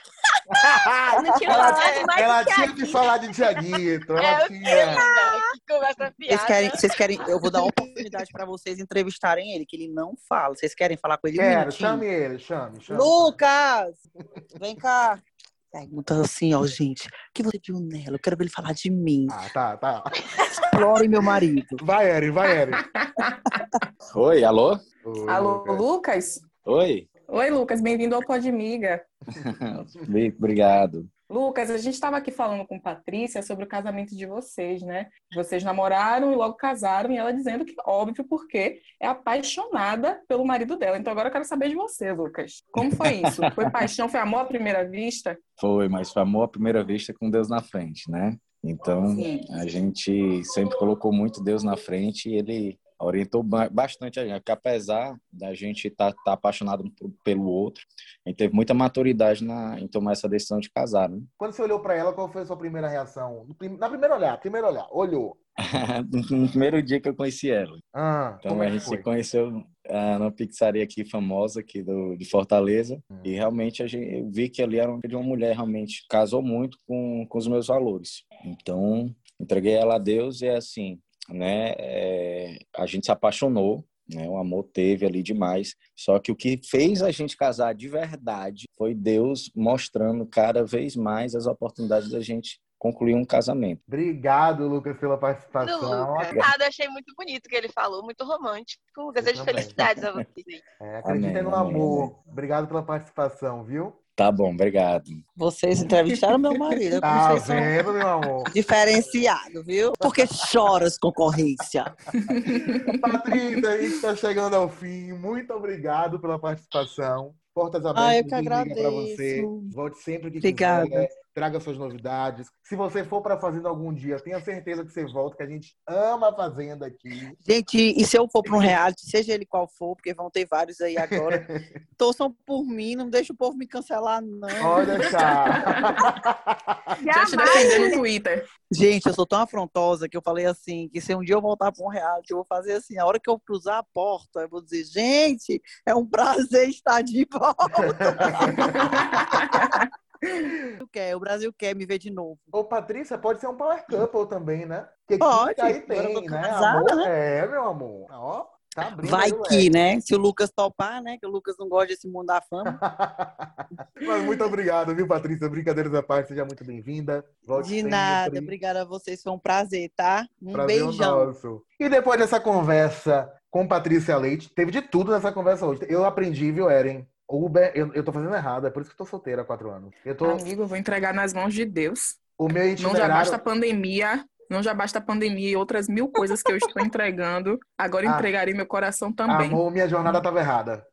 B: Não tinha
A: ela
B: falado mais
A: ela tinha que
B: Thiaguito.
A: falar de Tiaguito. Ela
E: É, eu
A: tinha.
E: Conversa
D: Vocês querem, vocês querem, eu vou dar uma oportunidade para vocês entrevistarem ele, que ele não fala. Vocês querem falar com ele um
A: Quero,
D: minutinho?
A: chame ele, chame, chame.
D: Lucas! Vem cá. Pergunta assim, ó, gente. O que você viu nela? Eu quero ver ele falar de mim.
A: Ah, tá, tá.
D: Explorem meu marido.
A: Vai, Eren, vai, Eren.
G: Oi, alô?
A: Oi,
C: Alô,
A: Lucas.
C: Lucas?
G: Oi.
C: Oi, Lucas, bem-vindo ao Podmiga.
G: Obrigado.
C: Lucas, a gente estava aqui falando com Patrícia sobre o casamento de vocês, né? Vocês namoraram e logo casaram, e ela dizendo que, óbvio, porque é apaixonada pelo marido dela. Então agora eu quero saber de você, Lucas. Como foi isso? Foi paixão, foi amor à primeira vista?
G: Foi, mas foi amor à primeira vista com Deus na frente, né? Então,
C: Sim.
G: a gente sempre colocou muito Deus na frente e ele orientou ba- bastante a gente, porque apesar da gente estar apaixonado por- pelo outro, a gente teve muita maturidade na, em tomar essa decisão de casar, né?
A: Quando você olhou pra ela, qual foi a sua primeira reação? Na primeira olhar, primeiro olhar, olhou.
G: no primeiro dia que eu conheci ela.
A: Ah,
G: Então
A: é
G: a
A: que
G: gente
A: foi?
G: se conheceu ah, numa pizzaria aqui famosa aqui do, de Fortaleza
A: Hum.
G: e realmente a gente, eu vi que ali era uma, de uma mulher realmente casou muito com, com os meus valores. Então entreguei ela a Deus e é assim, né? é, a gente se apaixonou. Né, o amor teve ali demais. Só que o que fez a gente casar de verdade foi Deus mostrando cada vez mais as oportunidades da gente concluir um casamento.
A: Obrigado, Lucas, pela
E: Do
A: participação.
E: Lucas. Eu achei muito bonito o que ele falou, muito romântico. Desejo felicidades a vocês aí.
A: É, acreditem
G: Amém,
A: no
G: amém,
A: amor. Obrigado pela participação, viu?
G: Tá bom, obrigado.
D: Vocês entrevistaram meu marido.
A: Tá vendo, meu amor?
D: diferenciados, viu? Porque choras, concorrência.
A: Patrícia, a gente está chegando ao fim. Muito obrigado pela participação. Portas
D: Ah, eu
A: abertas
D: que agradeço.
A: você. Volte sempre que
D: Obrigada.
A: quiser. Traga suas novidades. Se você for para a Fazenda algum dia, tenha certeza que você volta, que a gente ama a Fazenda aqui.
D: Gente, e se eu for para um reality, seja ele qual for, porque vão ter vários aí agora, torçam por mim, não deixa o povo me cancelar, não.
A: Pode deixar.
C: Já te defender no Twitter.
D: Gente, eu sou tão afrontosa que eu falei assim, que se um dia eu voltar para um reality, eu vou fazer assim, a hora que eu cruzar a porta, eu vou dizer, gente, é um prazer estar de volta. O quer, o Brasil quer me ver de novo.
A: Ô, Patrícia, pode ser um power couple também, né? Que
D: Pode.
A: Aí tem, né?
D: casada,
A: Amor?
D: né?
A: É, meu amor. Ó, tá abrindo
D: Vai que, né? Se o Lucas topar, né? Que o Lucas não gosta desse mundo da fama.
A: Mas muito obrigado, viu, Patrícia? Brincadeiras à parte, seja muito bem-vinda. Volte
D: De
A: sempre.
D: nada. Obrigada a vocês, foi um prazer, tá? Um
A: Prazer
D: beijão.
A: nosso. E depois dessa conversa com Patrícia Leite, teve de tudo nessa conversa hoje. Eu aprendi, viu, Eren? Uber, eu, eu tô fazendo errado, é por isso que eu tô solteira há quatro anos. Eu tô,
C: Amigo, eu vou entregar nas mãos de Deus.
A: o meu
C: Não já
A: itinerário...
C: basta a pandemia, não já basta a pandemia e outras mil coisas que eu estou entregando. Agora
A: Ah.
C: entregarei meu coração também.
A: Amor, minha jornada tava errada.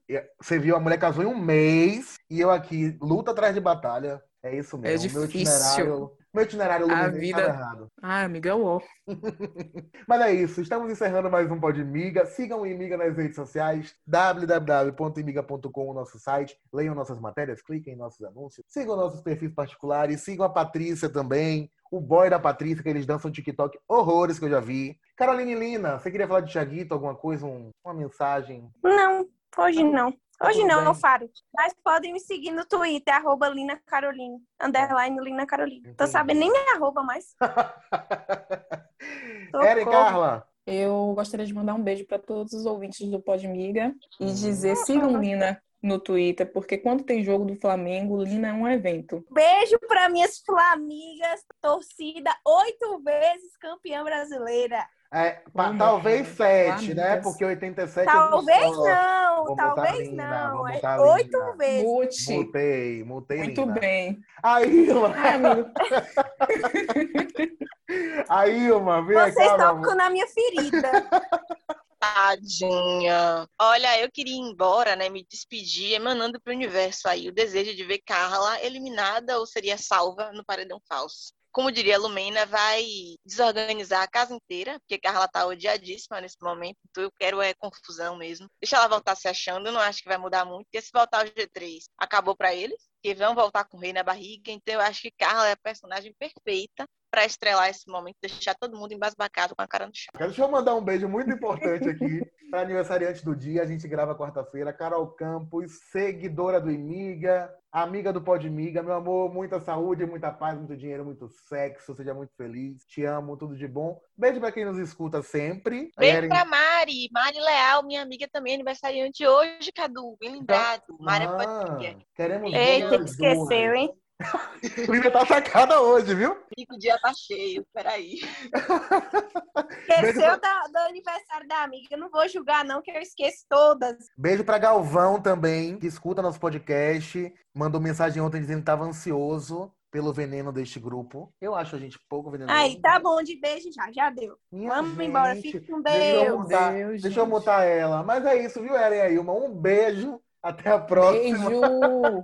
A: Você viu, a mulher casou em um mês e eu aqui, luta atrás de batalha. É isso mesmo.
C: É
A: Meu
C: difícil.
A: itinerário, meu itinerário
C: A vida-
A: errado.
C: Ai, amiga, ó.
A: Mas é isso, estamos encerrando mais um Pod Miga. Sigam o Imiga nas redes sociais, www.imiga.com, o nosso site. Leiam nossas matérias, cliquem em nossos anúncios. Sigam nossos perfis particulares, sigam a Patrícia também, o boy da Patrícia, que eles dançam TikTok horrores que eu já vi. Caroline Lina, você queria falar de Thiaguito, alguma coisa, um- uma mensagem?
B: Não, hoje não. Hoje não, eu faro. Mas podem me seguir no Twitter, arroba Lina Caroline, underline Lina Caroline. Tô sabendo nem minha arroba mais.
A: Eren. Carla,
C: Eu gostaria de mandar um beijo para todos os ouvintes do Podmiga e dizer sigam Lina no Twitter, porque quando tem jogo do Flamengo, Lina é um evento.
B: Beijo para minhas flamigas, torcida oito vezes campeã brasileira.
A: É, talvez
C: vamos.
A: sete, né?
C: Amigas.
A: Porque 87 é
B: Talvez não,
A: Vou
B: talvez
A: Lina,
B: não. É oito vezes.
C: Mute.
A: Mutei, mutei
C: Muito
A: Lina.
C: bem.
A: A Ilma,
C: Ai, amigo.
A: a Ilma, vem
B: Vocês
A: cá,
B: tocam na minha ferida.
E: Tadinha. Olha, eu queria ir embora, né? Me despedir, emanando pro universo aí o desejo de ver Carla eliminada ou seria salva no paredão falso. Como diria a Lumena, vai desorganizar a casa inteira, porque Carla tá odiadíssima nesse momento, então eu quero é confusão mesmo. Deixa ela voltar se achando, eu não acho que vai mudar muito, porque se voltar o G3, acabou para eles, que vão voltar com o rei na barriga, então eu acho que Carla é a personagem perfeita para estrelar esse momento, deixar todo mundo embasbacado com a cara no chão.
A: Deixa eu mandar um beijo muito importante aqui para aniversariante do dia. A gente grava quarta-feira. Carol Campos, seguidora do Imiga, amiga do Podmiga. Meu amor, muita saúde, muita paz, muito dinheiro, muito sexo. Seja muito feliz. Te amo, tudo de bom. Beijo para quem nos escuta sempre.
E: Beijo Eren... para Mari. Mari Leal, minha amiga também, aniversariante hoje, Cadu. Bem lembrado. Mari
A: ah,
E: Podmiga.
A: Queremos
B: Eita, esqueceu, hein?
A: Lívia tá sacada hoje, viu?
E: O dia tá cheio, peraí.
B: Esqueceu da, do aniversário da amiga. Eu não vou julgar, não, que eu esqueço todas.
A: Beijo pra Galvão também, que escuta nosso podcast. Mandou mensagem ontem dizendo que tava ansioso pelo veneno deste grupo. Eu acho a gente pouco venenoso.
B: Aí, tá bom, de beijo já, já deu.
A: Minha
B: Vamos
A: gente,
B: embora, fique com
A: Deixa eu
B: Deus.
A: mutar,
C: Deus,
A: deixa eu mutar ela. Mas é isso, viu, Eren e Ilma? Um beijo. Até a próxima.
C: Beijo!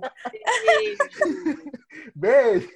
A: Beijo.